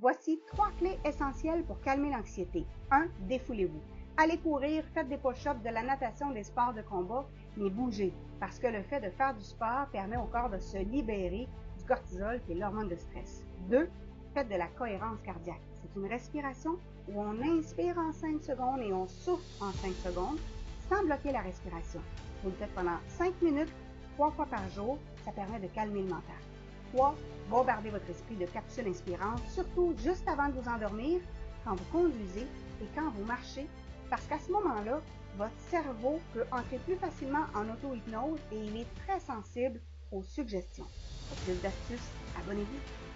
Voici trois clés essentielles pour calmer l'anxiété. 1. Défoulez-vous. Allez courir, faites des push-ups, de la natation, des sports de combat, mais bougez, parce que le fait de faire du sport permet au corps de se libérer du cortisol, qui est l'hormone de stress. 2. Faites de la cohérence cardiaque. C'est une respiration où on inspire en 5 secondes et on souffle en 5 secondes sans bloquer la respiration. Vous le faites pendant 5 minutes, 3 fois par jour. Ça permet de calmer le mental. 3. Bombardez votre esprit de capsules inspirantes, surtout juste avant de vous endormir, quand vous conduisez et quand vous marchez, parce qu'à ce moment-là, votre cerveau peut entrer plus facilement en auto-hypnose et il est très sensible aux suggestions. Pour plus d'astuces, abonnez-vous.